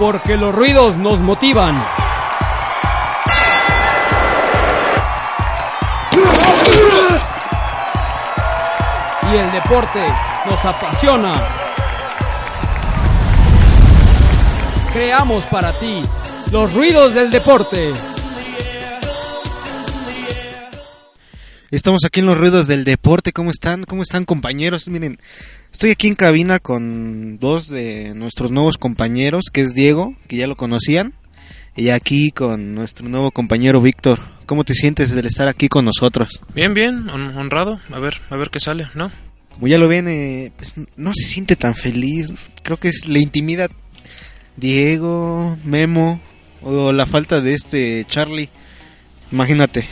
Porque los ruidos nos motivan. Y el deporte nos apasiona. Creamos para ti los ruidos del deporte. Estamos aquí en los ruidos del deporte. ¿Cómo están? ¿Cómo están compañeros? Miren, estoy aquí en cabina con dos de nuestros nuevos compañeros, que es Diego, que ya lo conocían, y aquí con nuestro nuevo compañero Víctor. ¿Cómo te sientes de estar aquí con nosotros? Bien, bien, hon- honrado. A ver, a ver qué sale, ¿no? Como ya lo ven, eh, pues no se siente tan feliz. Creo que es la intimidad. Diego, Memo, o la falta de este Charlie. Imagínate.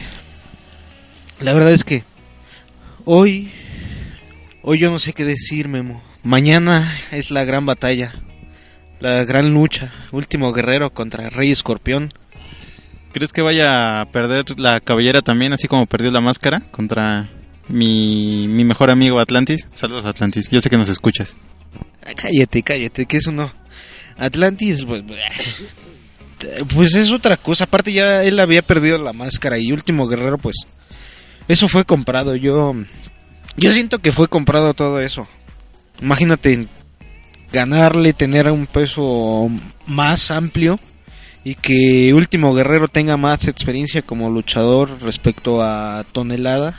La verdad es que hoy, hoy yo no sé qué decir, Memo. Mañana es la gran batalla, la gran lucha. Último guerrero contra Rey Escorpión. ¿Crees que vaya a perder la cabellera también, así como perdió la máscara contra mi, mi mejor amigo Atlantis? Saludos Atlantis, yo sé que nos escuchas. Cállate, cállate, que eso no. Atlantis, pues, pues es otra cosa. Aparte ya él había perdido la máscara y Último Guerrero, pues eso fue comprado. Yo, yo siento que fue comprado todo eso. Imagínate ganarle, tener un peso más amplio y que Último Guerrero tenga más experiencia como luchador respecto a Tonelada.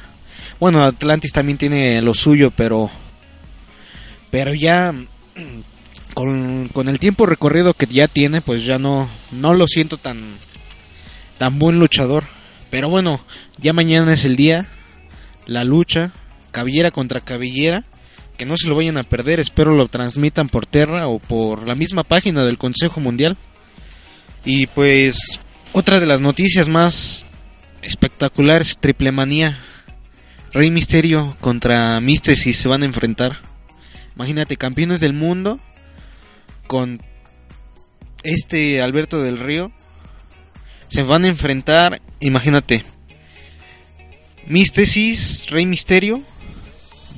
Bueno, Atlantis también tiene lo suyo, pero pero ya con, con el tiempo recorrido que ya tiene, pues ya no, no lo siento tan, tan buen luchador. Pero bueno, ya mañana es el día, la lucha, cabellera contra cabellera, que no se lo vayan a perder, espero lo transmitan por Terra o por la misma página del Consejo Mundial. Y pues otra de las noticias más espectaculares, Triple Manía. Rey Misterio contra Místesis se van a enfrentar. Imagínate, campeones del mundo con este Alberto del Río. Se van a enfrentar, imagínate, Místesis, Rey Misterio,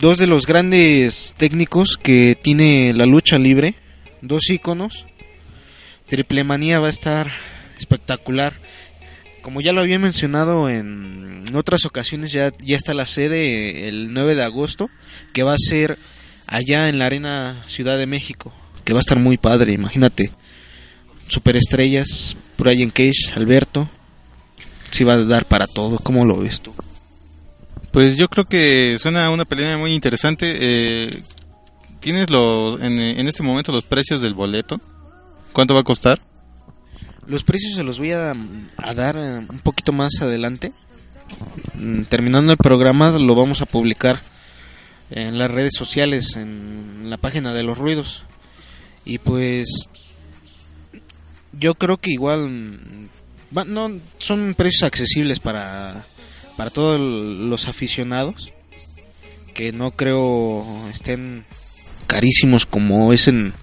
dos de los grandes técnicos que tiene la lucha libre, dos íconos. Triple Manía va a estar espectacular. Como ya lo había mencionado en otras ocasiones, ya, está la sede el 9 de agosto, que va a ser allá en la Arena Ciudad de México, que va a estar muy padre, imagínate. Superestrellas, Brian Cage, Alberto, si va a dar para todo, ¿cómo lo ves tú? Pues yo creo que suena una pelea muy interesante. Eh, ¿Tienes lo, en, en este momento los precios del boleto? ¿Cuánto va a costar? Los precios se los voy a, a dar eh, un poquito más adelante. Mm, Terminando el programa lo vamos a publicar en las redes sociales, en la página de los ruidos. Y pues yo creo que igual mm, no son precios accesibles para para todos los aficionados que no creo estén carísimos como es en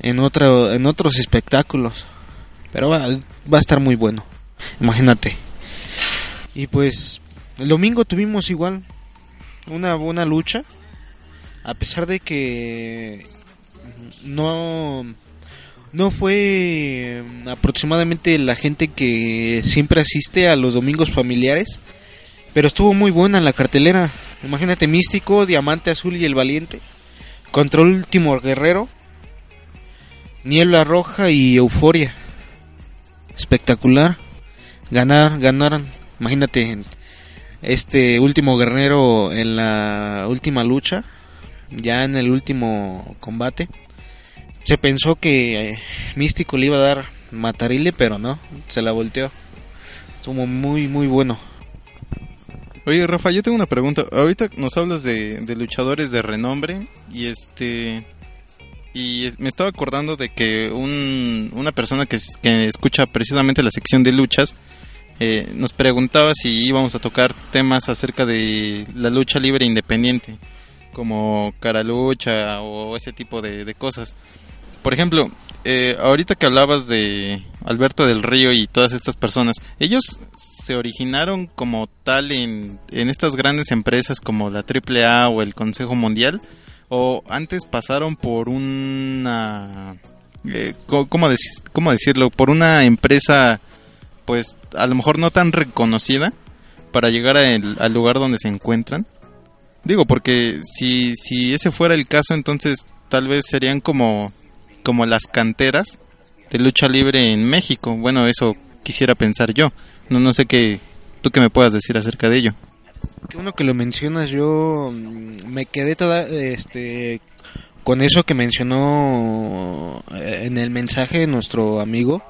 en en otros espectáculos. Pero va, va a estar muy bueno imagínate. Y pues el domingo tuvimos igual una buena lucha a pesar de que no no fue mm, aproximadamente la gente que siempre asiste a los domingos familiares pero estuvo muy buena la cartelera. Imagínate místico diamante azul y el valiente. Contra último guerrero. Niebla roja y euforia. Espectacular. Ganar ganaron. Imagínate este último guerrero en la última lucha. Ya en el último combate. Se pensó que eh, Místico le iba a dar Matarile pero no. Se la volteó. Estuvo muy muy bueno Oye, Rafa, yo tengo una pregunta. Ahorita nos hablas de, de luchadores de renombre y este... Y me estaba acordando de que un, una persona que, que escucha precisamente la sección de luchas eh, nos preguntaba si íbamos a tocar temas acerca de la lucha libre independiente, como cara lucha o ese tipo de, de cosas. Por ejemplo, eh, ahorita que hablabas de Alberto del Río y todas estas personas, ellos se originaron como tal en, en estas grandes empresas como la AAA o el Consejo Mundial, o antes pasaron por una... eh, ¿cómo, deci- ¿Cómo decirlo? Por una empresa, pues a lo mejor no tan reconocida para llegar al lugar donde se encuentran. Digo, porque si, si ese fuera el caso, entonces tal vez serían como, como las canteras de lucha libre en México. Bueno, eso quisiera pensar yo. No, no sé qué, tú qué me puedas decir acerca de ello. Qué uno que lo mencionas, yo mm, me quedé este, con eso que mencionó eh, en el mensaje de nuestro amigo.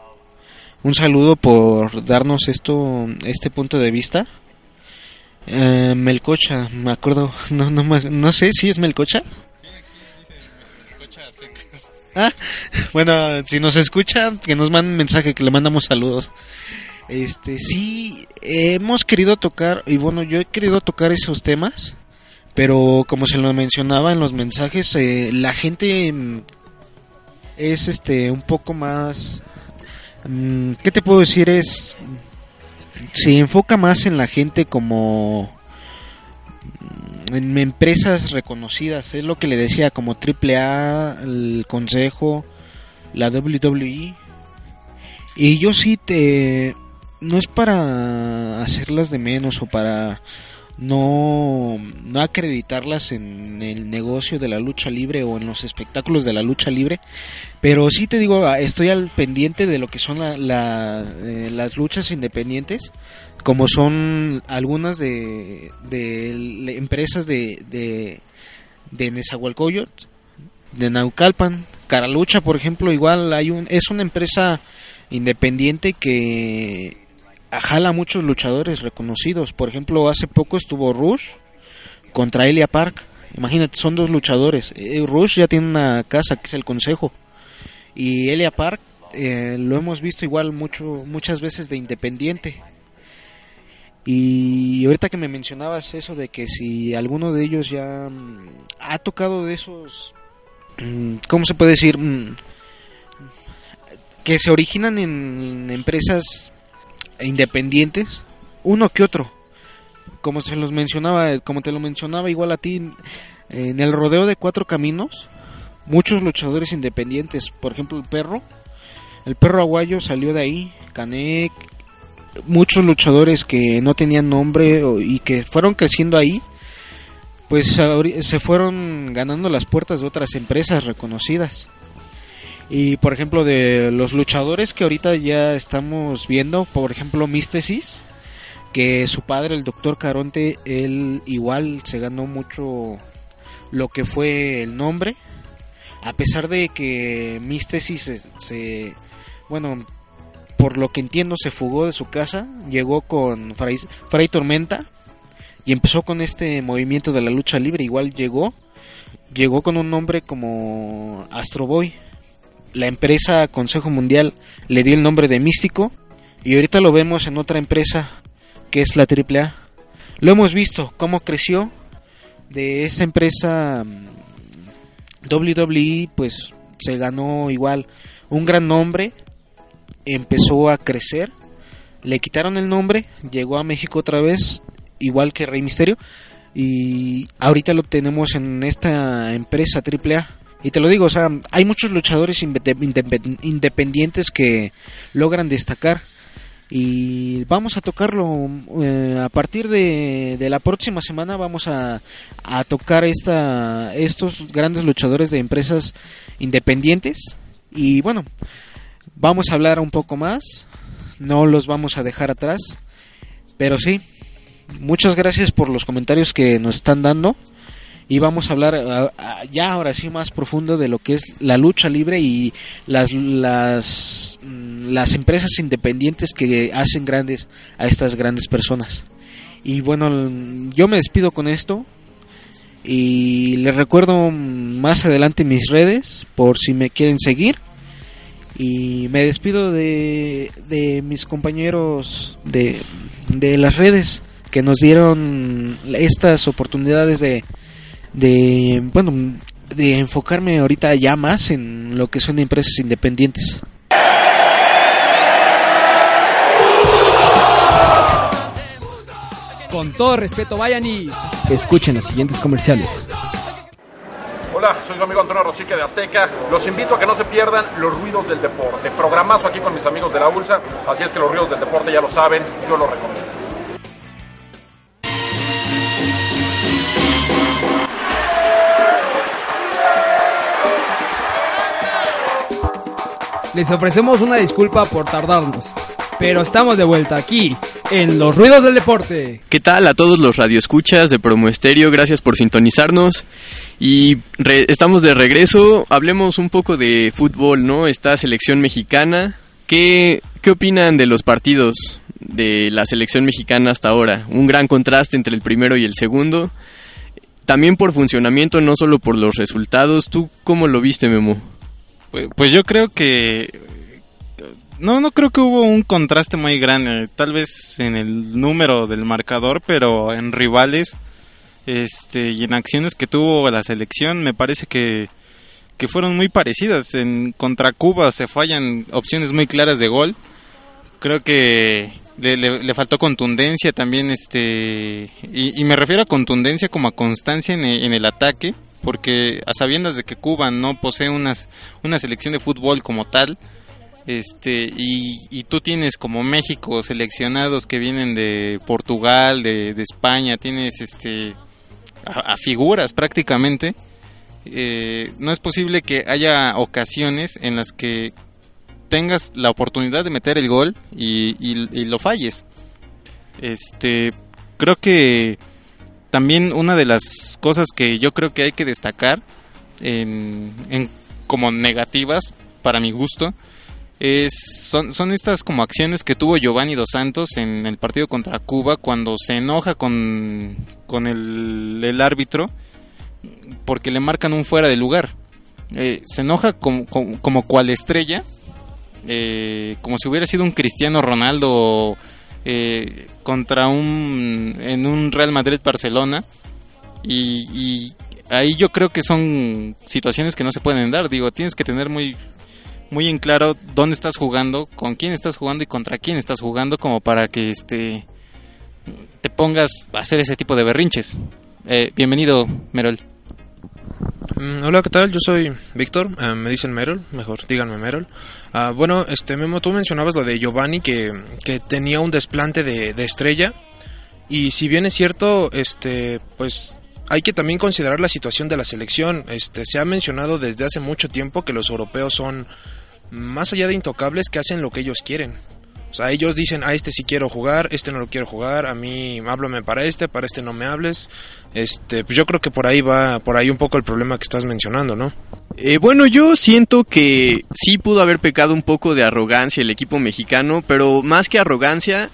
Un saludo por darnos esto, este punto de vista. Eh, Melcocha, me acuerdo, no, no, no sé si es Melcocha. Ah, bueno, si nos escucha, que nos manden mensaje, que le mandamos saludos. Este, sí, hemos querido tocar, y bueno, yo he querido tocar esos temas, pero como se lo mencionaba en los mensajes, eh, la gente mm, es este un poco más, mm, ¿qué te puedo decir? Es, se enfoca más en la gente como en empresas reconocidas, es lo que le decía, como AAA, el Consejo, la WWE. Y yo sí te... No es para hacerlas de menos o para no, no acreditarlas en el negocio de la lucha libre o en los espectáculos de la lucha libre, pero sí te digo, ah, estoy al pendiente de lo que son la, la, eh, las luchas independientes, como son algunas de, de empresas de, de, de Nezahualcóyotl, de Naucalpan, Caralucha, por ejemplo, igual hay un, es una empresa independiente que jala a muchos luchadores reconocidos. Por ejemplo, hace poco estuvo Rush contra Elia Park. Imagínate, son dos luchadores. Eh, Rush ya tiene una casa que es el Consejo. Y Elia Park eh, lo hemos visto igual mucho, muchas veces de independiente. Y ahorita que me mencionabas eso de que si alguno de ellos ya mm, ha tocado de esos, mm, ¿cómo se puede decir? Mm, que se originan en empresas independientes, uno que otro. Como se los mencionaba, como te lo mencionaba igual a ti, en el rodeo de cuatro caminos, muchos luchadores independientes, por ejemplo el perro, el perro aguayo salió de ahí, Canek, muchos luchadores que no tenían nombre y que fueron creciendo ahí, pues se fueron ganando las puertas de otras empresas reconocidas. Y por ejemplo de los luchadores que ahorita ya estamos viendo, por ejemplo Místesis, que su padre, el doctor Caronte, él igual se ganó mucho lo que fue el nombre, a pesar de que Místesis se, se- bueno, por lo que entiendo se fugó de su casa, llegó con Fray, Tormenta y empezó con este movimiento de la lucha libre, igual llegó, llegó con un nombre como Astro Boy la empresa Consejo Mundial le dio el nombre de Místico y ahorita lo vemos en otra empresa que es la AAA. Lo hemos visto cómo creció de esa empresa mm, WWE, pues se ganó igual un gran nombre, empezó a crecer, le quitaron el nombre, llegó a México otra vez, igual que Rey Misterio, y ahorita lo tenemos en esta empresa AAA. Y te lo digo, o sea, hay muchos luchadores indep- indep- independientes que logran destacar. Y vamos a tocarlo eh, a partir de, de la próxima semana. Vamos a, a tocar esta, estos grandes luchadores de empresas independientes. Y bueno, vamos a hablar un poco más. No los vamos a dejar atrás. Pero sí, muchas gracias por los comentarios que nos están dando y vamos a hablar ya ahora sí más profundo de lo que es la lucha libre y las las mm, las empresas independientes que hacen grandes a estas grandes personas Y bueno, yo me despido con esto. Y les recuerdo más adelante mis redes por si me quieren seguir. Y me despido de, de mis compañeros de, de las redes que nos dieron estas oportunidades de, de, bueno, de enfocarme ahorita ya más en lo que son empresas independientes. Con todo respeto, vayan y escuchen los siguientes comerciales. Hola, soy su amigo Antonio Rosique de Azteca. Los invito a que no se pierdan los ruidos del deporte. Programazo aquí con mis amigos de la ULSA. Así es que los ruidos del deporte ya lo saben, yo lo recomiendo. Les ofrecemos una disculpa por tardarnos, pero estamos de vuelta aquí en Los Ruidos del Deporte. ¿Qué tal a todos los radioescuchas de Promo Estéreo? Gracias por sintonizarnos. Y re- estamos de regreso. Hablemos un poco de fútbol, ¿no? Esta selección mexicana. ¿Qué, ¿Qué opinan de los partidos de la selección mexicana hasta ahora? Un gran contraste entre el primero y el segundo. También por funcionamiento, no solo por los resultados. ¿Tú cómo lo viste, Memo? Pues, pues yo creo que no no creo que hubo un contraste muy grande, tal vez en el número del marcador, pero en rivales este y en acciones que tuvo la selección me parece que que fueron muy parecidas. En contra Cuba se fallan opciones muy claras de gol. Creo que le, le- faltó contundencia también este y, y me refiero a contundencia como a constancia en el, en el ataque porque a sabiendas de que Cuba no posee unas, una selección de fútbol como tal este y, tú tienes como México seleccionados que vienen de Portugal de, España tienes este a, figuras prácticamente eh, no es posible que haya ocasiones en las que tengas la oportunidad de meter el gol y lo falles. Este, creo que también una de las cosas que yo creo que hay que destacar en, en- como negativas para mi gusto es son, son estas como acciones que tuvo Giovanni dos Santos en el partido contra Cuba cuando se enoja con, con el, el árbitro porque le marcan un fuera de lugar. Eh, se enoja como, como, como cual estrella, eh, como si hubiera sido un Cristiano Ronaldo eh, contra un en un Real Madrid Barcelona y, y ahí yo creo que son situaciones que no se pueden dar. Digo, tienes que tener muy muy en claro dónde estás jugando, con quién estás jugando y contra quién estás jugando como para que este te pongas a hacer ese tipo de berrinches. Eh, bienvenido, Merol. Mm, hola, ¿qué tal? Yo soy Víctor, eh, me dicen Merol, mejor díganme Merol. Ah, bueno, este Memo, tú mencionabas lo de Giovanni que, que tenía un desplante de, de estrella y si bien es cierto, este, pues hay que también considerar la situación de la selección. Este, se ha mencionado desde hace mucho tiempo que los europeos son más allá de intocables que hacen lo que ellos quieren. O sea, ellos dicen, a este sí quiero jugar, este no lo quiero jugar, a mí háblame para este, para este no me hables. Este, pues yo creo que por ahí va, por ahí un poco el problema que estás mencionando, ¿no? Eh, bueno, yo siento que sí pudo haber pecado un poco de arrogancia el equipo mexicano, pero más que arrogancia,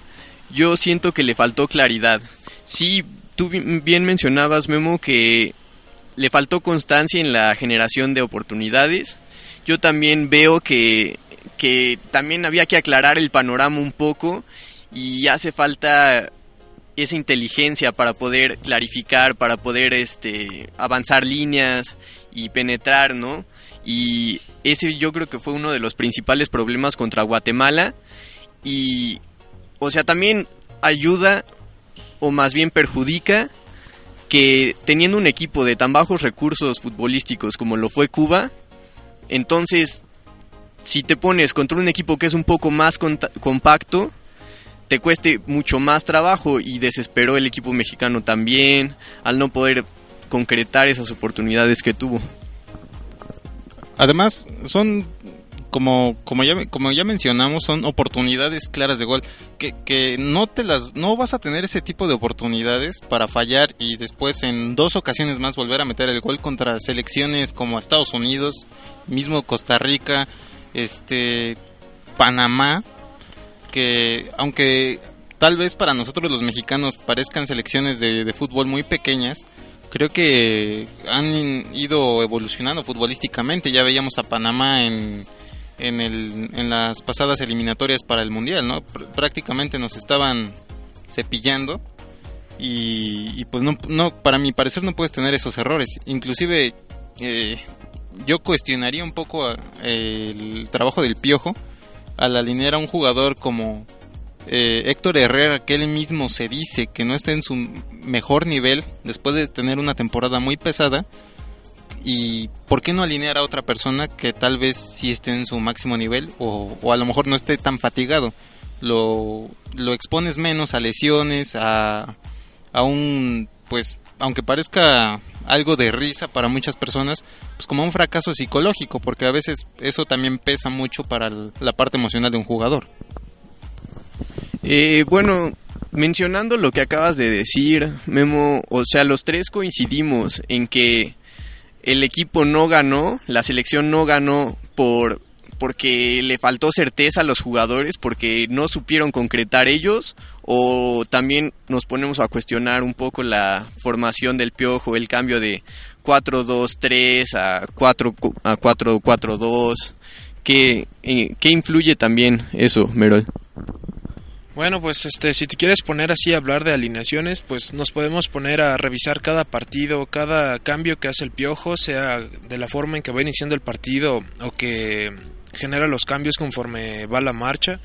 yo siento que le faltó claridad. Sí, tú bi- bien mencionabas, Memo, que le faltó constancia en la generación de oportunidades. Yo también veo que, que también había que aclarar el panorama un poco y hace falta esa inteligencia para poder clarificar, para poder este avanzar líneas y penetrar, ¿no? Y ese yo creo que fue uno de los principales problemas contra Guatemala y o sea, también ayuda o más bien perjudica que teniendo un equipo de tan bajos recursos futbolísticos como lo fue Cuba, entonces si te pones contra un equipo que es un poco más compacto, te cueste mucho más trabajo y desesperó el equipo mexicano también al no poder concretar esas oportunidades que tuvo. Además, son como como ya como ya mencionamos, son oportunidades claras de gol que, que no te las no vas a tener ese tipo de oportunidades para fallar y después en dos ocasiones más volver a meter el gol contra selecciones como Estados Unidos, mismo Costa Rica, este Panamá que aunque tal vez para nosotros los mexicanos parezcan selecciones de, de fútbol muy pequeñas, creo que han ido evolucionando futbolísticamente. Ya veíamos a Panamá en, en, el, en las pasadas eliminatorias para el Mundial, ¿no? Pr- prácticamente nos estaban cepillando y, pues no, no, para mi parecer no puedes tener esos errores. Inclusive eh, yo cuestionaría un poco a- el trabajo del Piojo al alinear a un jugador como eh, Héctor Herrera, que él mismo se dice que no está en su mejor nivel después de tener una temporada muy pesada. ¿Y por qué no alinear a otra persona que tal vez sí esté en su máximo nivel o, o a lo mejor no esté tan fatigado? Lo, lo expones menos a lesiones, a, a un, pues, aunque parezca algo de risa para muchas personas, pues como un fracaso psicológico, porque a veces eso también pesa mucho para la parte emocional de un jugador. Eh, bueno, mencionando lo que acabas de decir, Memo, o sea, los tres coincidimos en que el equipo no ganó, la selección no ganó por porque le faltó certeza a los jugadores, porque no supieron concretar ellos, o también nos ponemos a cuestionar un poco la formación del piojo, el cambio de 4-2-3 a 4 a 4-4-2, ¿qué, eh, ¿qué influye también eso, Merol? Bueno, pues este, si te quieres poner así a hablar de alineaciones, pues nos podemos poner a revisar cada partido, cada cambio que hace el piojo, sea de la forma en que va iniciando el partido o que genera los cambios conforme va la marcha.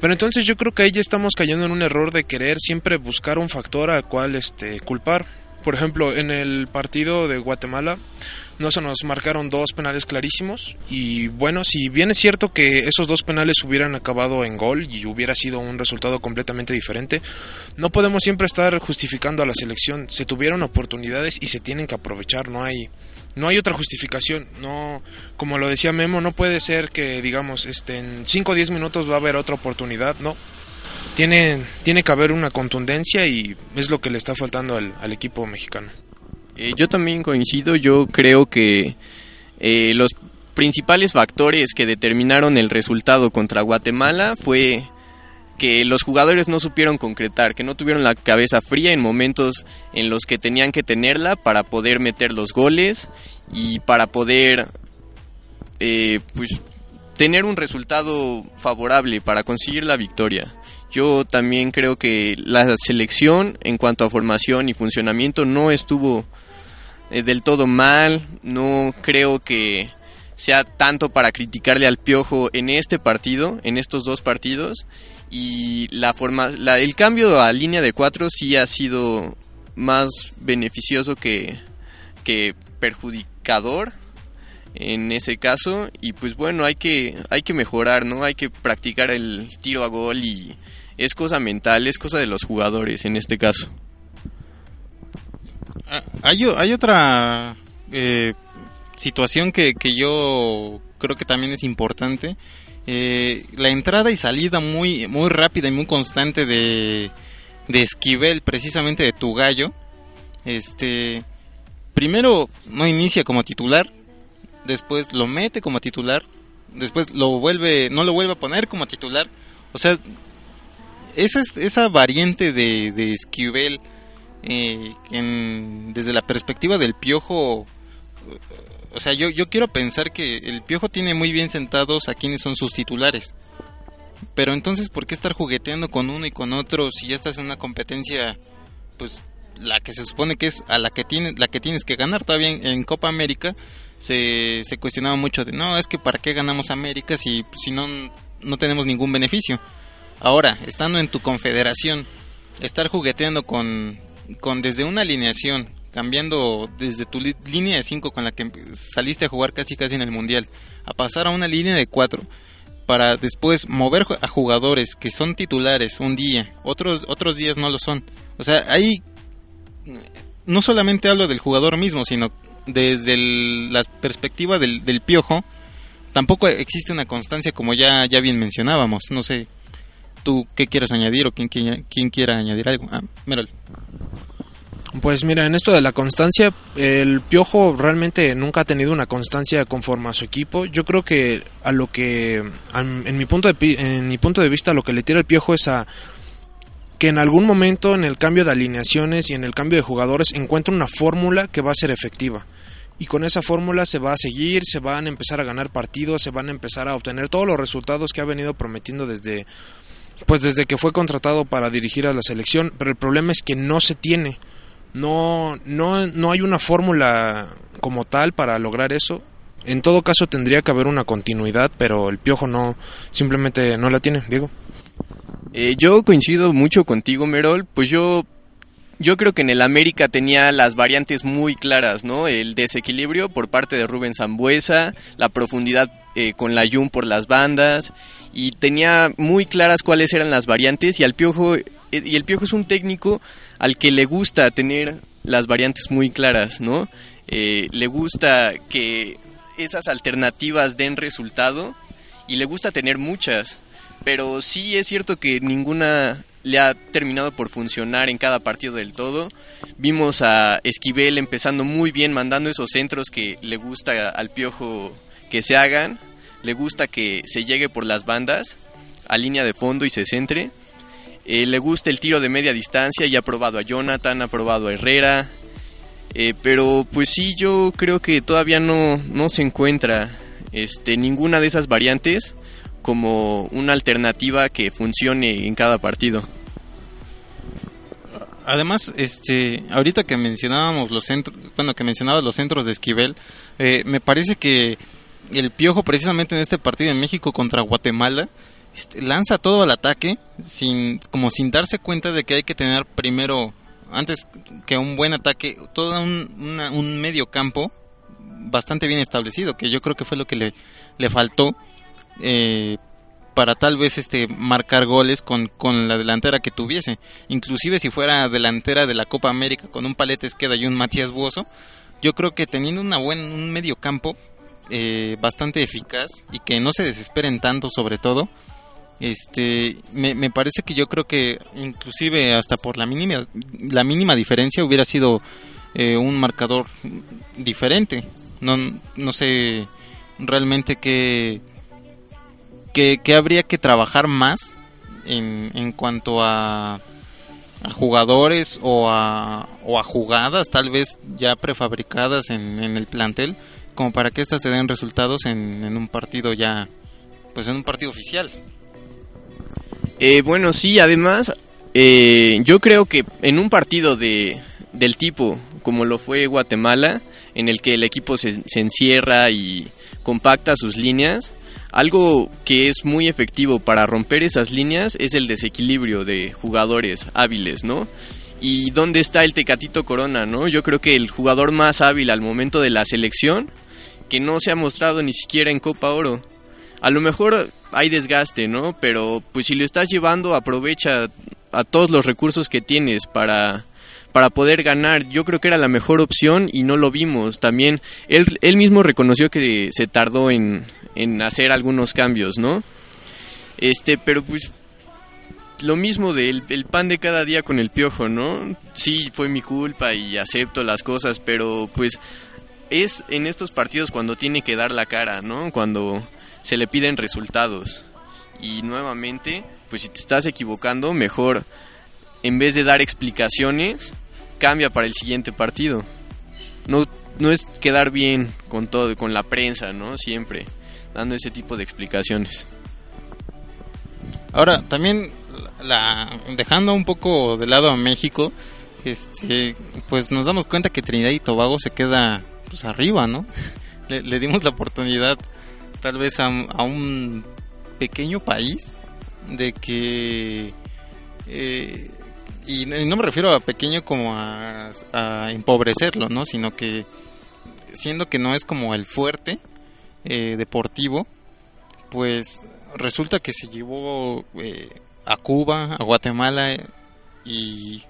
Pero entonces yo creo que ahí ya estamos cayendo en un error de querer siempre buscar un factor al cual este culpar. Por ejemplo, en el partido de Guatemala no se nos marcaron dos penales clarísimos y bueno, si bien es cierto que esos dos penales hubieran acabado en gol y hubiera sido un resultado completamente diferente, no podemos siempre estar justificando a la selección. Se tuvieron oportunidades y se tienen que aprovechar, no hay no hay otra justificación, no como lo decía Memo, no puede ser que digamos, este en 5 o 10 minutos va a haber otra oportunidad, no. Tiene tiene que haber una contundencia y es lo que le está faltando al, al equipo mexicano. Eh, yo también coincido, yo creo que eh, los principales factores que determinaron el resultado contra Guatemala fue que los jugadores no supieron concretar, que no tuvieron la cabeza fría en momentos en los que tenían que tenerla para poder meter los goles y para poder eh, pues tener un resultado favorable para conseguir la victoria. Yo también creo que la selección en cuanto a formación y funcionamiento no estuvo eh, del todo mal, no creo que sea tanto para criticarle al Piojo en este partido, en estos dos partidos. Y la forma el cambio a línea de cuatro sí ha sido más beneficioso que, que perjudicador en ese caso. Y pues bueno hay que hay que mejorar no hay que practicar el tiro a gol y es cosa mental es cosa de los jugadores en este caso Hay, o- hay otra eh, situación que, que yo creo que también es importante. Eh, la entrada y salida muy, muy rápida y muy constante de, de Esquivel, precisamente de tu gallo. Este, primero no inicia como titular, después lo mete como titular, después lo vuelve, no lo vuelve a poner como titular. O sea, esa, es- esa variante de, de Esquivel eh, en- desde la perspectiva del piojo, o sea, yo, yo quiero pensar que el piojo tiene muy bien sentados a quienes son sus titulares. Pero entonces, ¿por qué estar jugueteando con uno y con otro si ya estás en una competencia, pues, la que se supone que es a la que tienes, la que tienes que ganar? Todavía en, en Copa América se, se cuestionaba mucho de, no, es que para qué ganamos América si, si no, no tenemos ningún beneficio. Ahora, estando en tu confederación, estar jugueteando con, con desde una alineación, cambiando desde tu línea de 5 con la que saliste a jugar casi casi en el mundial, a pasar a una línea de 4 para después mover a jugadores que son titulares un día, otros otros días no lo son. O sea, ahí no solamente hablo del jugador mismo, sino desde la perspectiva del, del piojo, tampoco existe una constancia como ya, ya bien mencionábamos. No sé, tú qué quieras añadir o quién, quiera- quién quiera añadir algo. Ah, Merol. Pues mira, en esto de la constancia, el Piojo realmente nunca ha tenido una constancia conforme a su equipo. Yo creo que a lo que, en mi punto de en mi punto de vista, lo que le tira el Piojo es a que en algún momento en el cambio de alineaciones y en el cambio de jugadores encuentre una fórmula que va a ser efectiva. Y con esa fórmula se va a seguir, se van a empezar a ganar partidos, se van a empezar a obtener todos los resultados que ha venido prometiendo desde pues desde que fue contratado para dirigir a la selección, pero el problema es que no se tiene. No no no hay una fórmula como tal para lograr eso. En todo caso tendría que haber una continuidad, pero el Piojo no simplemente no la tiene, Diego. Eh, yo coincido mucho contigo, Merol. Pues yo, yo creo que en el América tenía las variantes muy claras, ¿no? El desequilibrio por parte de Rubén Zambuesa, la profundidad eh, con la Jun por las bandas, y tenía muy claras cuáles eran las variantes. Y al Piojo, eh, y el Piojo es un técnico al que le gusta tener las variantes muy claras, ¿no? le gusta que esas alternativas den resultado y le gusta tener muchas pero sí es cierto que ninguna le ha terminado por funcionar en cada partido del todo. Vimos a Esquivel empezando muy bien, mandando esos centros que le gusta al Piojo que se hagan, le gusta que se llegue por las bandas a línea de fondo y se centre. Eh, le gusta el tiro de media distancia y ha probado a Jonathan, ha probado a Herrera. Eh, pero pues sí, yo creo que todavía no, no se encuentra este, ninguna de esas variantes como una alternativa que funcione en cada partido. Además, este, ahorita que mencionábamos los centros, bueno, que mencionabas los centros de Esquivel, eh, me parece que el Piojo precisamente en este partido en México contra Guatemala este, lanza todo al ataque sin, como sin darse cuenta de que hay que tener primero, antes que un buen ataque, todo un, un medio campo bastante bien establecido, que yo creo que fue lo que le, le faltó eh, para tal vez este marcar goles con, con, la delantera que tuviese. Inclusive si fuera delantera de la Copa América con un Paletes Queda y un Matías Buoso, yo creo que teniendo una buen, un medio campo eh, bastante eficaz y que no se desesperen tanto sobre todo, este me, me, parece que yo creo que inclusive hasta por la mínima, la mínima diferencia hubiera sido eh, un marcador diferente. No, no sé realmente qué que, habría que trabajar más en, en cuanto a, a jugadores o a, o a jugadas tal vez ya prefabricadas en el plantel como para que éstas se den resultados en, en, un partido ya pues en un partido oficial eh, bueno sí además eh, yo creo que en un partido de del tipo como lo fue Guatemala en el que el equipo se, se encierra y compacta sus líneas algo que es muy efectivo para romper esas líneas es el desequilibrio de jugadores hábiles, ¿no? ¿Y dónde está el Tecatito Corona, no? Yo creo que el jugador más hábil al momento de la selección, que no se ha mostrado ni siquiera en Copa Oro. A lo mejor hay desgaste, ¿no? Pero pues si lo estás llevando, aprovecha a todos los recursos que tienes para para poder ganar. Yo creo que era la mejor opción y no lo vimos. También él, él mismo reconoció que se tardó en, en hacer algunos cambios, ¿no? Este, pero pues lo mismo del el pan de cada día con el piojo, ¿no? Sí, fue mi culpa y acepto las cosas, pero pues es en estos partidos cuando tiene que dar la cara, ¿no? Cuando se le piden resultados. Y nuevamente, pues si te estás equivocando, mejor en vez de dar explicaciones, cambia para el siguiente partido. No, no es quedar bien con todo, con la prensa, ¿no? Siempre dando ese tipo de explicaciones. Ahora, también la, dejando un poco de lado a México, este, pues nos damos cuenta que Trinidad y Tobago se queda pues arriba, ¿no? Le, dimos la oportunidad tal vez a, un pequeño país de que eh, y, no me refiero a pequeño como a, empobrecerlo, ¿no? Sino que siendo que no es como el fuerte eh, deportivo, pues resulta que se llevó eh, a Cuba, a Guatemala y,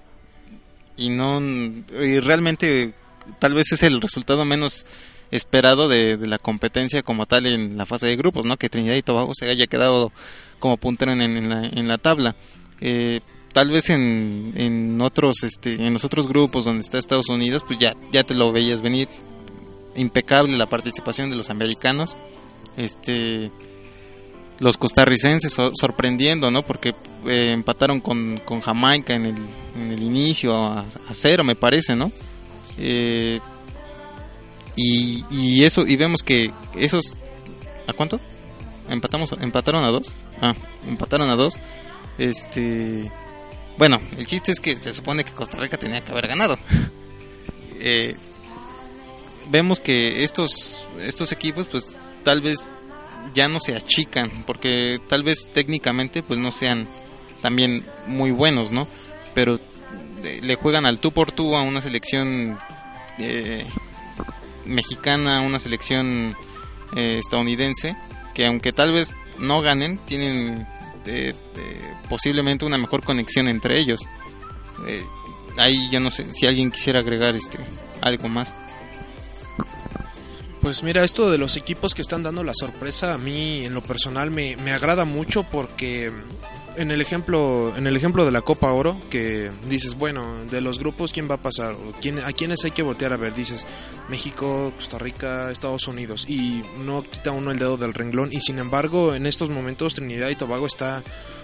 y no y realmente tal vez es el resultado menos esperado de, la competencia como tal en la fase de grupos, ¿no? Que Trinidad y Tobago se haya quedado como puntero en, la, en la tabla. Eh, tal vez en, en otros este en los otros grupos donde está Estados Unidos pues ya ya te lo veías venir impecable la participación de los americanos este los costarricenses so- sorprendiendo, ¿no? Porque eh, empataron con, con Jamaica en el, en el inicio a, a cero, me parece, ¿no? Eh, y, y eso y vemos que esos ¿a cuánto? Empatamos empataron a dos. Ah, empataron a dos. Este bueno, el chiste es que se supone que Costa Rica tenía que haber ganado. Eh, vemos que estos estos equipos pues tal vez ya no se achican porque tal vez técnicamente pues no sean también muy buenos, ¿no? Pero eh, le juegan al tú por tú a una selección eh, mexicana, una selección eh, estadounidense que aunque tal vez no ganen tienen eh, eh, posiblemente una mejor conexión entre ellos. Ahí yo no sé si alguien quisiera agregar este algo más. Pues mira, esto de los equipos que están dando la sorpresa a mí en lo personal me, me agrada mucho porque en el ejemplo en el ejemplo de la Copa Oro que dices, bueno, de los grupos quién va a pasar o quién a quiénes hay que voltear a ver, dices México, Costa Rica, Estados Unidos y no quita uno el dedo del renglón y sin embargo, en estos momentos Trinidad y Tobago está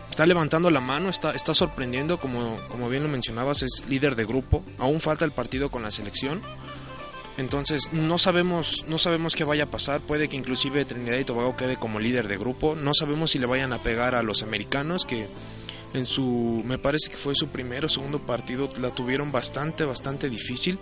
está levantando la mano, está está sorprendiendo como como bien lo mencionabas, es líder de grupo, aún falta el partido con la selección. Entonces no sabemos, no sabemos qué vaya a pasar. Puede que inclusive Trinidad y Tobago quede como líder de grupo. No sabemos si le vayan a pegar a los americanos que en su, me parece que fue su primer o segundo partido la tuvieron bastante, bastante difícil.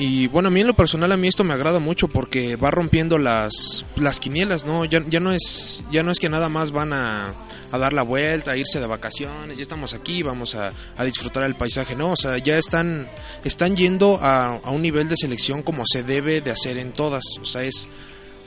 Y bueno, a mí en lo personal a mí esto me agrada mucho porque va rompiendo las, las quinielas, ¿no? Ya, ya no es ya no es que nada más van a, a dar la vuelta, a irse de vacaciones, ya estamos aquí, vamos a, a disfrutar el paisaje, no, o sea, ya están están yendo a, a un nivel de selección como se debe de hacer en todas, o sea, es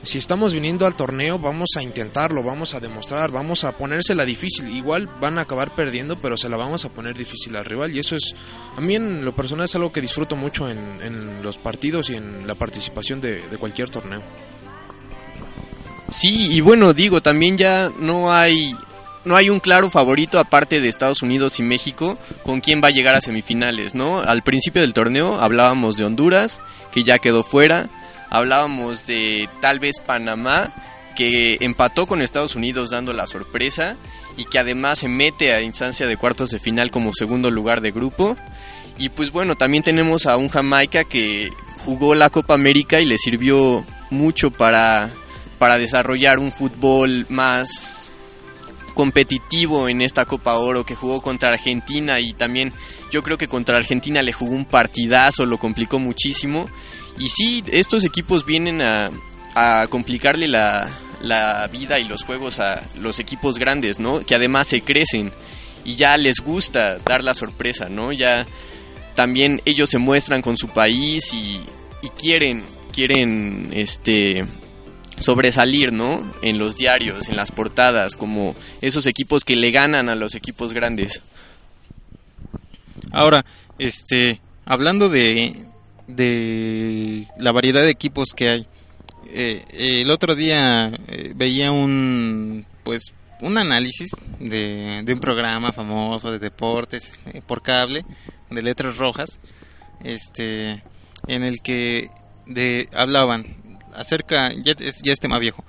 si estamos viniendo al torneo, vamos a intentarlo, vamos a demostrar, vamos a ponérsela difícil. Igual van a acabar perdiendo, pero se la vamos a poner difícil al rival. Y eso es, a mí en lo personal es algo que disfruto mucho en, los partidos y en la participación de, de cualquier torneo. Sí, y bueno, digo, también ya no hay no hay un claro favorito aparte de Estados Unidos y México con quién va a llegar a semifinales, ¿no? Al principio del torneo hablábamos de Honduras, que ya quedó fuera, hablábamos de tal vez Panamá, que empató con Estados Unidos dando la sorpresa y que además se mete a instancia de cuartos de final como segundo lugar de grupo. Y pues bueno, también tenemos a un Jamaica que jugó la Copa América y le sirvió mucho para, para desarrollar un fútbol más competitivo en esta Copa Oro que jugó contra Argentina y también yo creo que contra Argentina le jugó un partidazo, lo complicó muchísimo. Y sí, estos equipos vienen a, complicarle la, la vida y los juegos a los equipos grandes, ¿no? Que además se crecen y ya les gusta dar la sorpresa, ¿no? Ya también ellos se muestran con su país y, y quieren, quieren, este, sobresalir, ¿no? En los diarios, en las portadas, como esos equipos que le ganan a los equipos grandes. Ahora, este, hablando de, de la variedad de equipos que hay, eh, el otro día eh, veía un, pues, un análisis de, de un programa famoso de deportes eh, por cable, de letras rojas, este, en el que de, hablaban acerca, ya es, ya es tema viejo,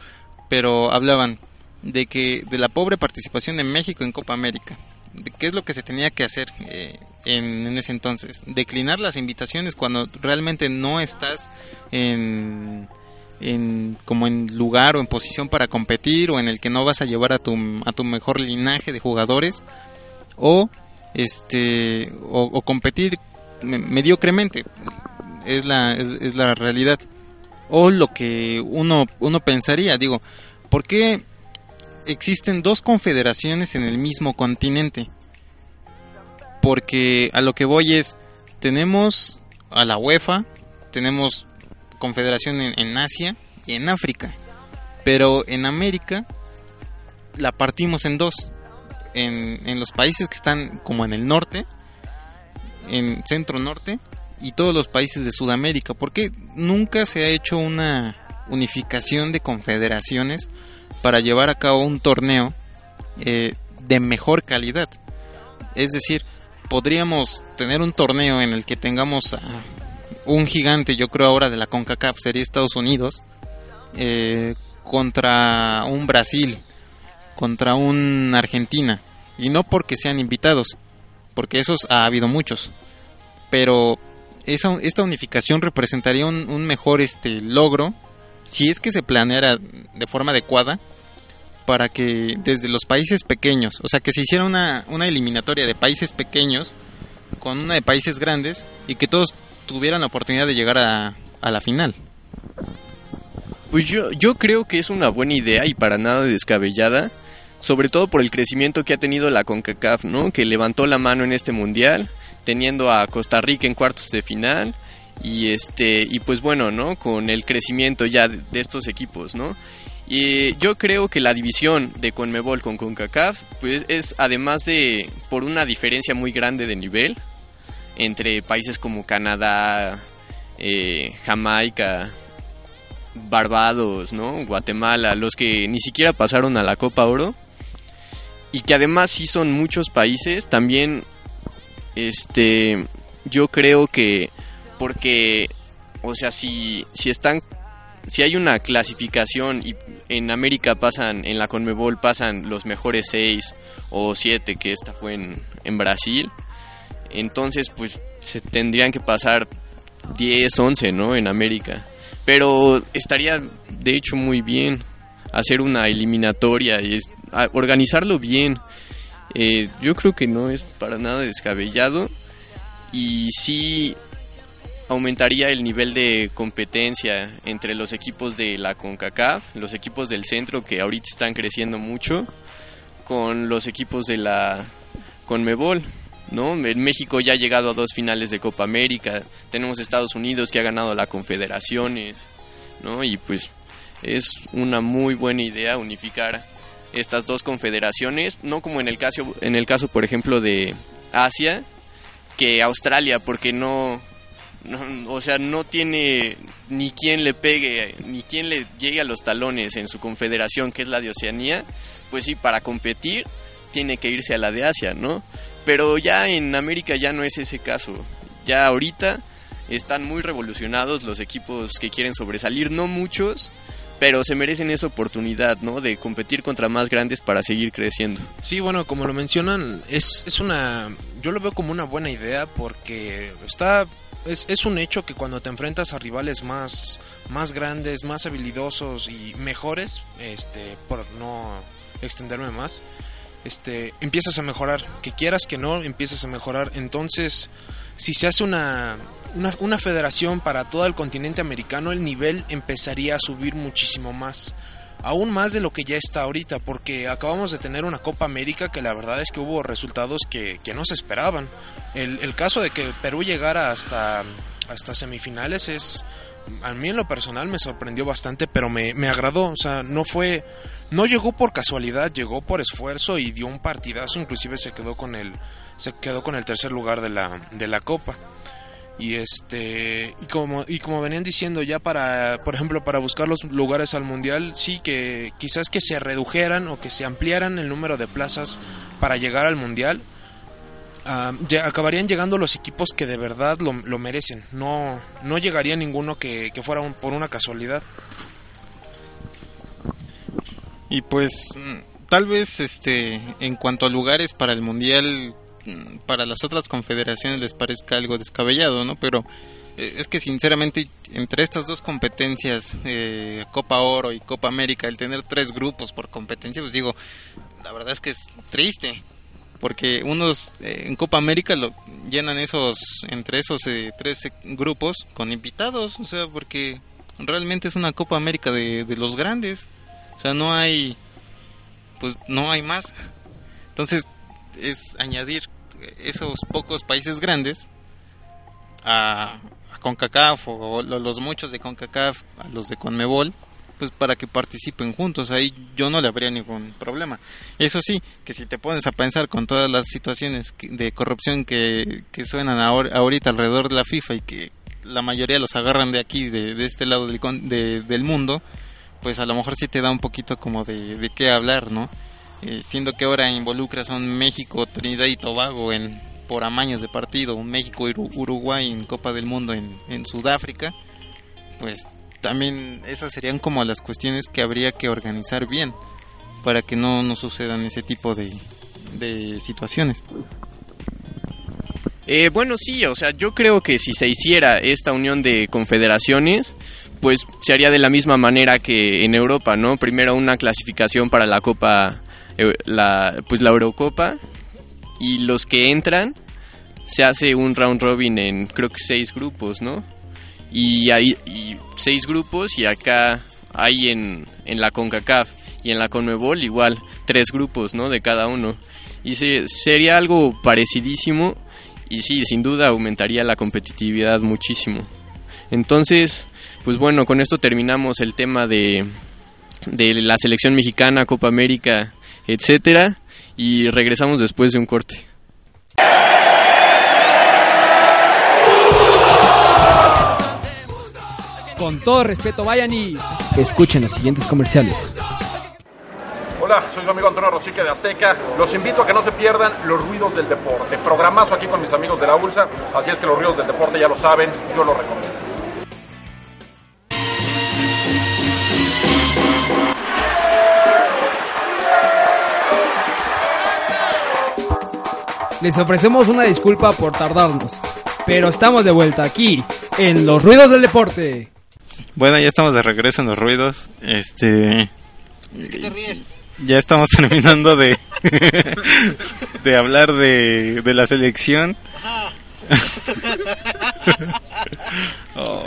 pero hablaban de que de la pobre participación de México en Copa América, de qué es lo que se tenía que hacer eh, en, ese entonces, declinar las invitaciones cuando realmente no estás en, en como en lugar o en posición para competir o en el que no vas a llevar a tu a tu mejor linaje de jugadores o este o, o competir mediocremente. Es la es, es la realidad. O lo que uno, uno pensaría, digo, ¿por qué existen dos confederaciones en el mismo continente? Porque a lo que voy es, tenemos a la UEFA, tenemos confederación en, Asia y en África, pero en América la partimos en dos, en, en los países que están como en el norte, en centro norte, y todos los países de Sudamérica. porque nunca se ha hecho una unificación de confederaciones para llevar a cabo un torneo eh, de mejor calidad? Es decir, podríamos tener un torneo en el que tengamos a un gigante, yo creo ahora de la CONCACAF sería Estados Unidos, eh, contra un Brasil, contra un Argentina. Y no porque sean invitados, porque esos ha habido muchos. Pero esa, esta unificación representaría un, un mejor este, logro si es que se planeara de forma adecuada para que desde los países pequeños, o sea, que se hiciera una, una eliminatoria de países pequeños con una de países grandes y que todos tuvieran la oportunidad de llegar a, a la final. Pues yo, yo creo que es una buena idea y para nada descabellada, sobre todo por el crecimiento que ha tenido la CONCACAF, ¿no? Que levantó la mano en este mundial, teniendo a Costa Rica en cuartos de final y este y pues bueno, ¿no? Con el crecimiento ya de, de estos equipos, ¿no? Y yo creo que la división de Conmebol con CONCACAF pues es además de por una diferencia muy grande de nivel entre países como Canadá, eh, Jamaica, Barbados, ¿no? Guatemala, los que ni siquiera pasaron a la Copa Oro y que además sí son muchos países, también este yo creo que porque o sea, si si están si hay una clasificación y en América pasan, en la Conmebol pasan los mejores seis o siete, que esta fue en, en Brasil, entonces pues se tendrían que pasar 10, 11, ¿no? En América. Pero estaría de hecho muy bien hacer una eliminatoria y organizarlo bien. Eh, yo creo que no es para nada descabellado y sí aumentaría el nivel de competencia entre los equipos de la CONCACAF, los equipos del centro que ahorita están creciendo mucho, con los equipos de la CONMEBOL. ¿no? En México ya ha llegado a dos finales de Copa América, tenemos Estados Unidos que ha ganado la Confederaciones, ¿no? y pues es una muy buena idea unificar estas dos confederaciones, no como en el caso, en el caso por ejemplo de Asia, que Australia, porque no, no, o sea, no tiene ni quien le pegue, ni quien le llegue a los talones en su confederación, que es la de Oceanía, pues sí, para competir tiene que irse a la de Asia, ¿no? Pero ya en América ya no es ese caso. Ya ahorita están muy revolucionados los equipos que quieren sobresalir, no muchos, pero se merecen esa oportunidad, ¿no? De competir contra más grandes para seguir creciendo. Sí, bueno, como lo mencionan, es, es una. Yo lo veo como una buena idea porque está. Es, es un hecho que cuando te enfrentas a rivales más, más grandes, más habilidosos y mejores, este, por no extenderme más, este, empiezas a mejorar. Que quieras que no, empiezas a mejorar. Entonces, si se hace una, una, una federación para todo el continente americano, el nivel empezaría a subir muchísimo más. Aún más de lo que ya está ahorita, porque acabamos de tener una Copa América que la verdad es que hubo resultados que, que no se esperaban. El, el caso de que Perú llegara hasta, hasta semifinales es, a mí en lo personal me sorprendió bastante, pero me, me agradó. O sea, no fue, no llegó por casualidad, llegó por esfuerzo y dio un partidazo. Inclusive se quedó con el, se quedó con el tercer lugar de la, de la Copa. Y este y como y como venían diciendo ya para por ejemplo para buscar los lugares al mundial sí que quizás que se redujeran o que se ampliaran el número de plazas para llegar al mundial ah, ya acabarían llegando los equipos que de verdad lo, lo merecen. No no llegaría ninguno que, que fuera un- por una casualidad. Y pues mm, tal vez este en cuanto a lugares para el mundial para las otras confederaciones les parezca algo descabellado, ¿no? Pero eh, es que sinceramente entre estas dos competencias, eh, Copa Oro y Copa América, el tener tres grupos por competencia, pues digo, la verdad es que es triste, porque unos eh, en Copa América lo llenan esos entre esos tres grupos con invitados, o sea, porque realmente es una Copa América de, de los grandes, o sea, no hay, pues no hay más, entonces es añadir esos pocos países grandes a, CONCACAF o lo- los muchos de CONCACAF a los de CONMEBOL pues para que participen juntos ahí yo no le habría ningún problema. Eso sí que si te pones a pensar con todas las situaciones de corrupción que, que suenan ahor- ahorita alrededor de la FIFA y que la mayoría los agarran de aquí de, de este lado del, de- del mundo pues a lo mejor sí te da un poquito como de, de qué hablar no eh, siendo que ahora involucras a un México, Trinidad y Tobago en por amaños de partido, un México y Uru- Uruguay en Copa del Mundo en, Sudáfrica, pues también esas serían como las cuestiones que habría que organizar bien para que no nos sucedan ese tipo de, de situaciones. Eh, bueno, sí, o sea, yo creo que si se hiciera esta unión de confederaciones, pues se haría de la misma manera que en Europa, ¿no? Primero una clasificación para la Copa, la, pues la Eurocopa, y los que entran se hace un round robin en creo que seis grupos, ¿no? Y hay y seis grupos y acá hay en, en la CONCACAF y en la CONMEBOL igual tres grupos, ¿no? De cada uno. Y se, sería algo parecidísimo y sí, sin duda aumentaría la competitividad muchísimo. Entonces, pues bueno, con esto terminamos el tema de, de la selección mexicana, Copa América, etcétera, y regresamos después de un corte. Con todo respeto, vayan y escuchen los siguientes comerciales. Hola, soy su amigo Antonio Rosique de Azteca. Los invito a que no se pierdan los ruidos del deporte. Programazo aquí con mis amigos de la ULSA. Así es que los ruidos del deporte ya lo saben, yo lo recomiendo. Les ofrecemos una disculpa por tardarnos, pero estamos de vuelta aquí en Los Ruidos del Deporte. Bueno, ya estamos de regreso en los ruidos. Este. ¿Qué te ríes? Ya estamos terminando de. de hablar de, de la selección. Oh.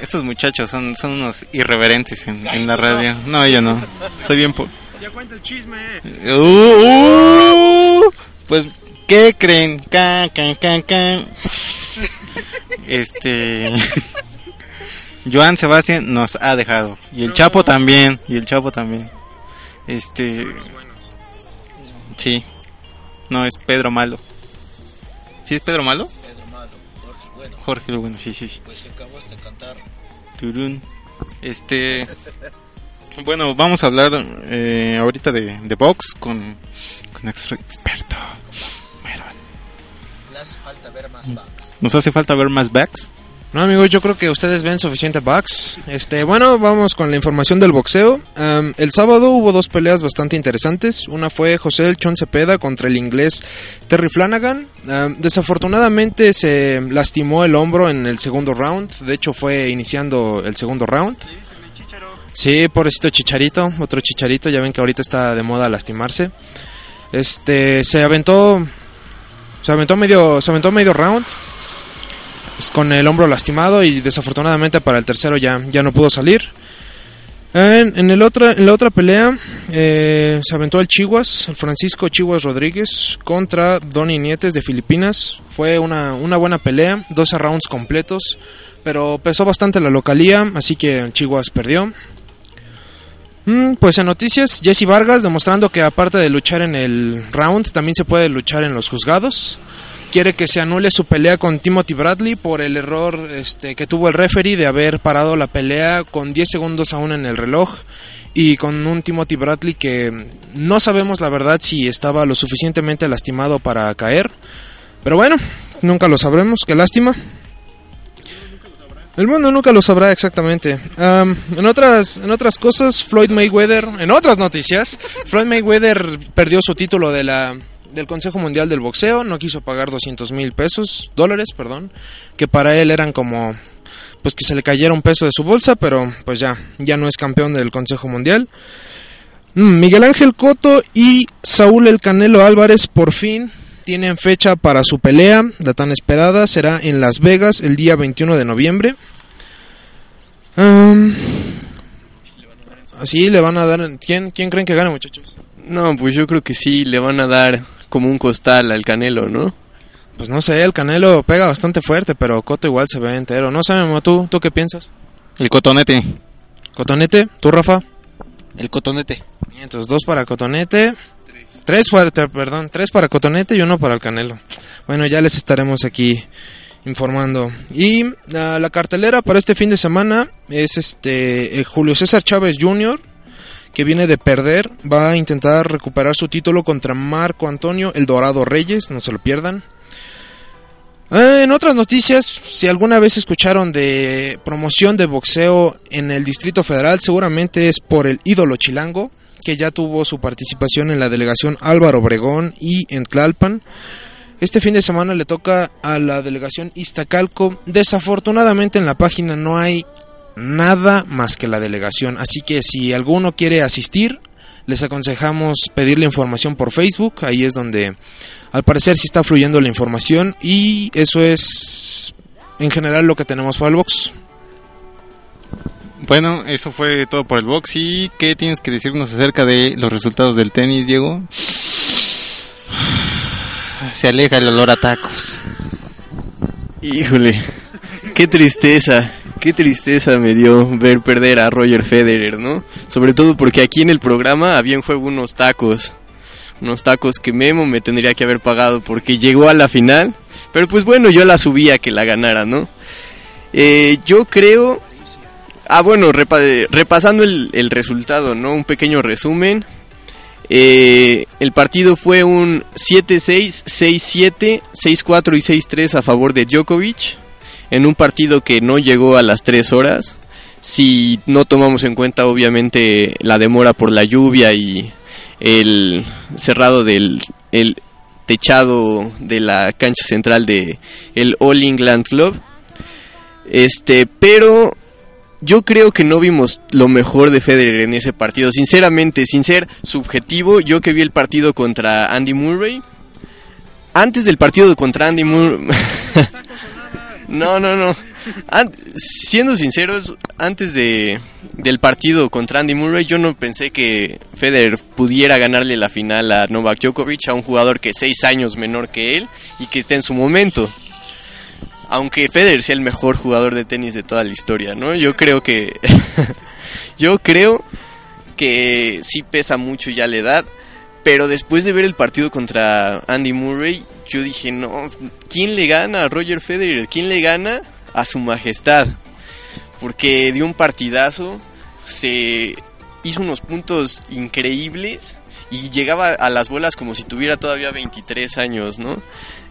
Estos muchachos son, son unos irreverentes en, en la radio. No, yo no. Soy bien. po- Ya cuenta el chisme. Uh, uh. Pues, ¿qué creen? Can, can, can, can. Este. Joan Sebastián nos ha dejado. Y el Chapo también. Y el Chapo también. Este. Sí. No, es Pedro Malo. ¿Sí es Pedro Malo? Jorge lo bueno, sí, sí, sí. Pues acabas de cantar. Turún. Este. Bueno, vamos a hablar eh, ahorita de, de con, con nuestro experto. Hace falta ver más backs. Nos hace falta ver más backs. No, amigos, yo creo que ustedes ven suficiente bugs. Este, bueno, vamos con la información del boxeo. Am, el sábado hubo dos peleas bastante interesantes. Una fue José El Chon Cepeda contra el inglés Terry Flanagan. Am, desafortunadamente se lastimó el hombro en el segundo round. De hecho, fue iniciando el segundo round. Sí, pobrecito Chicharito, otro Chicharito. Ya ven que ahorita está de moda lastimarse. Este, se aventó, se aventó medio, se aventó medio round con el hombro lastimado y desafortunadamente para el tercero ya, ya no pudo salir. En, otra, en la otra pelea eh, se aventó el Chihuas, el Francisco Chihuas Rodríguez contra Donny Nietes de Filipinas. Fue una, una buena pelea, 12 rounds completos, pero pesó bastante la localía, así que Chihuas perdió. Mm, pues en noticias, Jesse Vargas demostrando que aparte de luchar en el round, también se puede luchar en los juzgados quiere que se anule su pelea con Timothy Bradley por el error este, que tuvo el referee de haber parado la pelea con 10 segundos aún en el reloj y con un Timothy Bradley que no sabemos la verdad si estaba lo suficientemente lastimado para caer. Pero bueno, nunca lo sabremos, qué lástima. El mundo nunca lo sabrá exactamente. Am, en otras en otras cosas, Floyd Mayweather, en otras noticias, Floyd Mayweather perdió su título de la del Consejo Mundial del Boxeo, no quiso pagar 200 mil pesos, dólares, perdón, que para él eran como, pues que se le cayera un peso de su bolsa, pero pues ya, ya no es campeón del Consejo Mundial. Mm, Miguel Ángel Coto y Saúl El Canelo Álvarez por fin tienen fecha para su pelea, la tan esperada será en Las Vegas el día 21 de noviembre. Am, así le van a dar, ¿quién, quién creen que gane muchachos? No, pues yo creo que sí, le van a dar como un costal al Canelo, ¿no? Pues no sé, el Canelo pega bastante fuerte, pero Coto igual se ve entero. No sé, Memo, ¿tú, ¿tú qué piensas? El cotonete. Cotonete, ¿tú, Rafa? El cotonete. Entonces, dos para Cotonete. Tres fuerte, perdón, tres para Cotonete y uno para el Canelo. Bueno, ya les estaremos aquí informando. Y ah, la cartelera para este fin de semana es este eh, Julio César Chávez Jr., que viene de perder, va a intentar recuperar su título contra Marco Antonio El Dorado Reyes, no se lo pierdan. Eh, en otras noticias, si alguna vez escucharon de promoción de boxeo en el Distrito Federal, seguramente es por el ídolo chilango, que ya tuvo su participación en la delegación Álvaro Obregón y en Tlalpan. Este fin de semana le toca a la delegación Iztacalco. Desafortunadamente en la página no hay nada más que la delegación, así que si alguno quiere asistir, les aconsejamos pedir la información por Facebook, ahí es donde al parecer sí está fluyendo la información y eso es en general lo que tenemos para el box. Bueno, eso fue todo por el box. ¿Y qué tienes que decirnos acerca de los resultados del tenis, Diego? Se aleja el olor a tacos. Híjole, qué tristeza, qué tristeza me dio ver perder a Roger Federer, ¿no? Sobre todo porque aquí en el programa había en juego unos tacos, unos tacos que Memo me tendría que haber pagado porque llegó a la final, pero pues bueno, yo la subía que la ganara, ¿no? Eh, yo creo... Ah, bueno, repa- repasando el resultado, ¿no? Un pequeño resumen. Eh, el partido fue un 7-6, 6-7, 6-4 y 6-3 a favor de Djokovic. En un partido que no llegó a las 3 horas. Si no tomamos en cuenta obviamente la demora por la lluvia y el cerrado del el techado de la cancha central de All England Club. Este, pero yo creo que no vimos lo mejor de Federer en ese partido. Sinceramente, sin ser subjetivo, yo que vi el partido contra Andy Murray. Antes del partido contra Andy Murray. no, no, no. Siendo sinceros, antes de, del partido contra Andy Murray, yo no pensé que Federer pudiera ganarle la final a Novak Djokovic, a un jugador que es seis años menor que él y que está en su momento aunque Federer sea el mejor jugador de tenis de toda la historia, ¿no? Yo creo que yo creo que sí pesa mucho ya la edad, pero después de ver el partido contra Andy Murray, yo dije, "No, ¿quién le gana a Roger Federer? ¿Quién le gana a su majestad?" Porque dio un partidazo, se hizo unos puntos increíbles y llegaba a las bolas como si tuviera todavía 23 años, ¿no?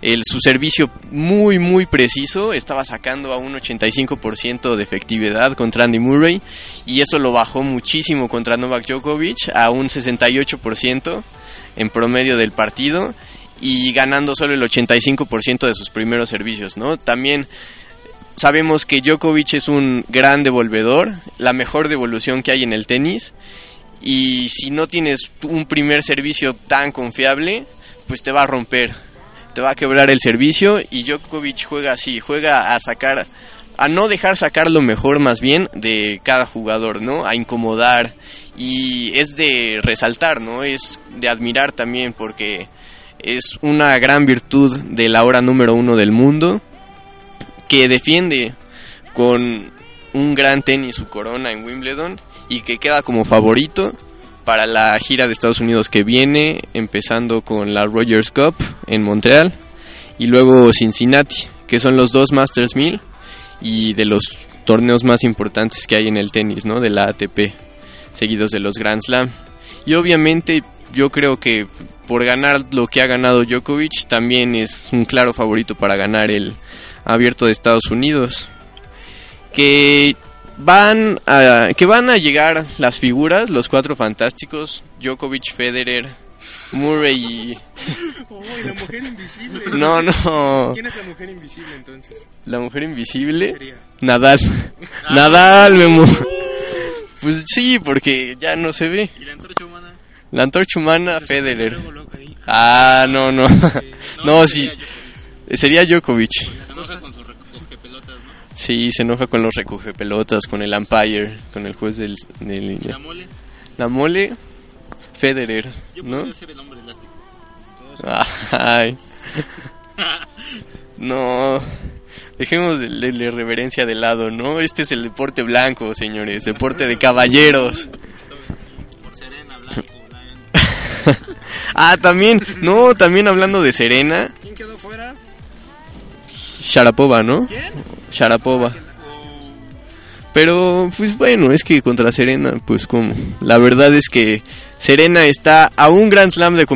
El, su servicio muy muy preciso, estaba sacando a un 85% de efectividad contra Andy Murray y eso lo bajó muchísimo contra Novak Djokovic a un 68% en promedio del partido y ganando solo el 85% de sus primeros servicios, ¿no? También sabemos que Djokovic es un gran devolvedor, la mejor devolución que hay en el tenis y si no tienes un primer servicio tan confiable, pues te va a romper, te va a quebrar el servicio y Djokovic juega así, juega a sacar, a no dejar sacar lo mejor más bien de cada jugador, ¿no? A incomodar y es de resaltar, ¿no? Es de admirar también porque es una gran virtud de la hora número uno del mundo que defiende con un gran tenis su corona en Wimbledon y que queda como favorito para la gira de Estados Unidos que viene, empezando con la Rogers Cup en Montreal y luego Cincinnati, que son los dos Masters 1000 y de los torneos más importantes que hay en el tenis, ¿no? De la ATP, seguidos de los Grand Slam. Y obviamente yo creo que por ganar lo que ha ganado Djokovic también es un claro favorito para ganar el Abierto de Estados Unidos. Que van a, que van a llegar las figuras, los cuatro fantásticos, Djokovic, Federer, Murray y... la mujer invisible. No, no. ¿Quién es la mujer invisible entonces? La mujer invisible. Sería. Nadal. Nadal, Memo. Pues sí, porque ya no se ve. ¿Y la antorcha humana? La antorcha humana, Federer. Ah, no, no. No, sí. Sería Djokovic. Se enoja con Sí, se enoja con los recoge pelotas, con el umpire, con el juez del... del- ¿Y la mole? La mole, Federer, Yo ¿no? podría ser el hombre elástico. Ay. No. Dejemos de de la irreverencia de lado, ¿no? Este es el deporte blanco, señores. Deporte de caballeros. Por Serena, Blanco, Blanco. Ah, también. No, también hablando de Serena. ¿Quién quedó fuera? Sharapova, ¿no? Sharapova. Pero, pues bueno, es que contra Serena, pues como. La verdad es que Serena está a un Grand Slam de,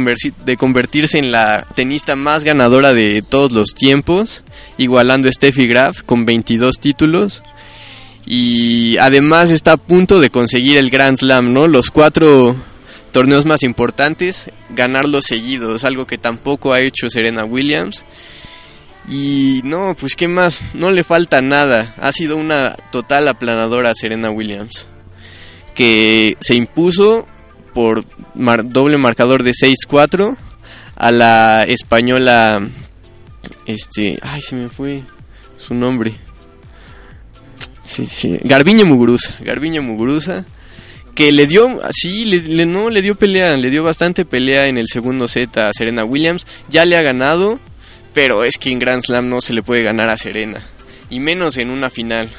de convertirse en la tenista más ganadora de todos los tiempos, igualando a Steffi Graf con 22 títulos. Y además está a punto de conseguir el Grand Slam, ¿no? Los cuatro torneos más importantes, ganarlos seguidos, algo que tampoco ha hecho Serena Williams. Y no, pues qué más, no le falta nada. Ha sido una total aplanadora a Serena Williams. Que se impuso por doble marcador de 6-4 a la española. Este. Ay, se me fue su nombre. Sí, sí. Garbiñe Muguruza. Garbiñe Muguruza. Que le dio, sí, le- no, le dio pelea, le dio bastante pelea en el segundo set a Serena Williams. Ya le ha ganado, pero es que en Grand Slam no se le puede ganar a Serena. Y menos en una final.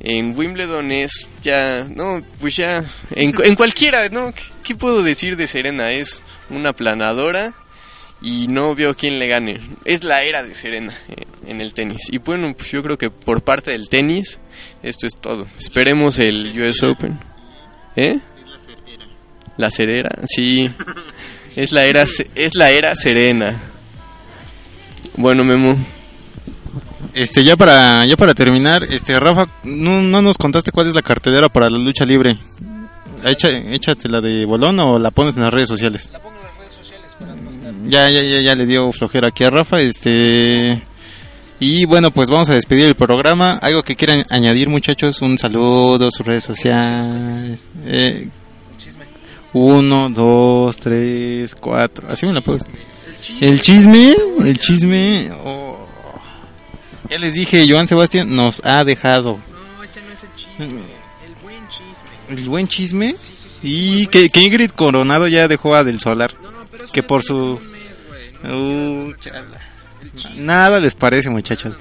En Wimbledon es ya, no, pues ya, en, en cualquiera, ¿no? ¿Qué, puedo decir de Serena? Es una planadora y no veo quién le gane. Es la era de Serena en el tenis. Y bueno, pues yo creo que por parte del tenis, esto es todo. Esperemos el US Open. ¿Eh? La cerera, sí. Es la era, es la era serena. Bueno, Memo. Este, ya para, ya para terminar, este, Rafa, no, no nos contaste cuál es la cartelera para la lucha libre. Echa, échate la de Bolón o la pones en las redes sociales. La pongo en las redes sociales Ya, ya, ya, ya le dio flojera aquí a Rafa, este. Y bueno, pues vamos a despedir el programa. Algo que quieran añadir, muchachos, un saludo, sus redes sociales. Eh, uno, dos, tres, cuatro. Así me la El chisme, el chisme. oh. Ya les dije, Joan Sebastián nos ha dejado. No, ese no es el chisme. El buen chisme. El buen chisme. Y que, que Ingrid Coronado ya dejó a Del Solar. Que por su... Uh, chala. Nada les parece, muchachos.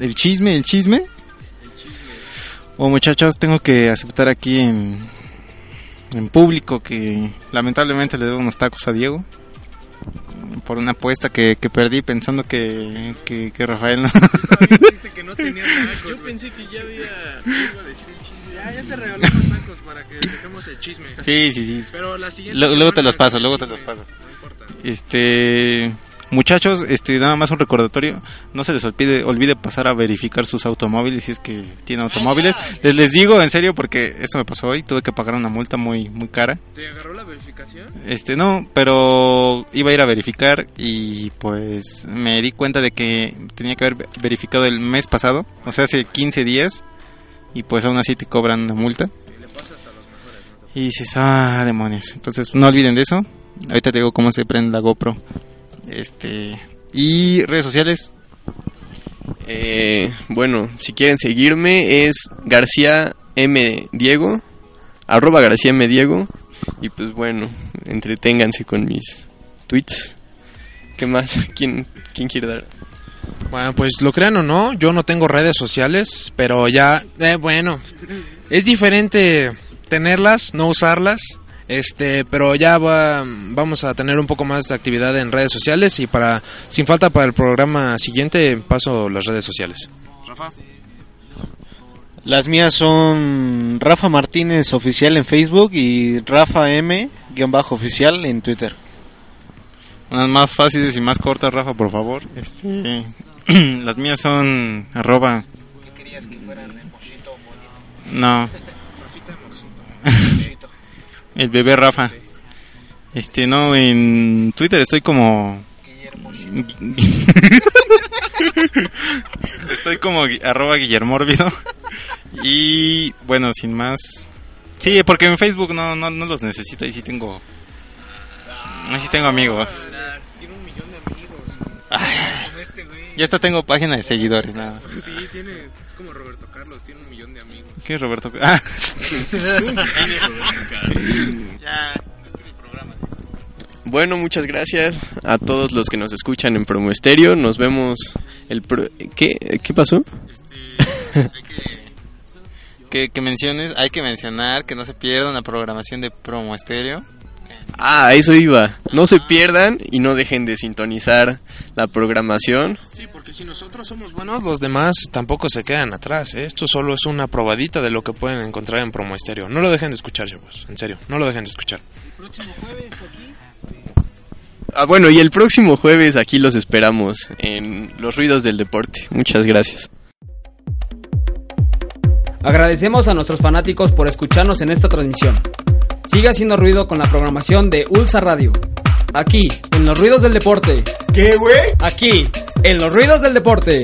El chisme, el chisme. O muchachos, tengo que aceptar aquí en, en público que lamentablemente le debo unos tacos a Diego. Por una apuesta que, que perdí pensando que, que, que Rafael no. que no tenía tacos. Yo pensé que ya había algo a decir chisme. Ya, ya te regalamos tacos para que dejemos el chisme. Sí, sí, sí. Pero la siguiente. Luego, luego te los paso, luego te los paso. No importa. Este, muchachos, este, nada más un recordatorio, no se les olvide, olvide pasar a verificar sus automóviles si es que tienen automóviles. Les les digo en serio porque esto me pasó hoy, tuve que pagar una multa muy muy cara. ¿Te agarró la verificación? Este, no, pero iba a ir a verificar y pues me di cuenta de que tenía que haber verificado el mes pasado, o sea, hace 15 días y pues aún así te cobran una multa. Y dices, ah, demonios. Entonces, no olviden de eso. Ahorita te digo cómo se prende la GoPro. Este. Y redes sociales. Eh, bueno, si quieren seguirme es García M. Diego, arroba García M. Diego. Y pues bueno, entreténganse con mis tweets. ¿Qué más? ¿Quién, quién quiere dar? Bueno, pues lo crean o no, yo no tengo redes sociales, pero ya, eh, bueno, es diferente tenerlas, no usarlas, este, pero ya va- vamos a tener un poco más de actividad en redes sociales y para, sin falta para el programa siguiente, paso las redes sociales. Las mías son Rafa Martínez oficial en Facebook y Rafa M guion bajo oficial en Twitter. Unas más fáciles y más cortas, Rafa, por favor. Este. Las mías son arroba. ¿Qué querías que fueran el mochito No. El bebé Rafa. Este, no, en Twitter estoy como. estoy como arroba Guillermórbido. Y bueno, sin más. Sí, porque en Facebook no, no, no los necesito, ahí sí tengo. Ahí sí tengo amigos. Tiene un millón de amigos. Este. Ya hasta tengo página de seguidores, nada. Sí, tiene, es como Roberto Carlos, tiene un millón de amigos. ¿Qué es Roberto? Ah. Bueno, muchas gracias a todos los que nos escuchan en Promo Estéreo. Nos vemos el... pro- ¿Qué, ¿Qué pasó? que, que menciones, hay que mencionar que no se pierdan la programación de Promo Estéreo. Ah, eso iba. No se pierdan y no dejen de sintonizar la programación. Sí, porque si nosotros somos buenos, los demás tampoco se quedan atrás. ¿eh? Esto solo es una probadita de lo que pueden encontrar en Promo Estéreo. No lo dejen de escuchar, chavos. En serio, no lo dejen de escuchar. Ah, bueno, y el próximo jueves aquí los esperamos en Los Ruidos del Deporte. Muchas gracias. Agradecemos a nuestros fanáticos por escucharnos en esta transmisión. Sigue haciendo ruido con la programación de Ulsa Radio. Aquí, en los ruidos del deporte. ¿Qué, güey? Aquí, en los ruidos del deporte.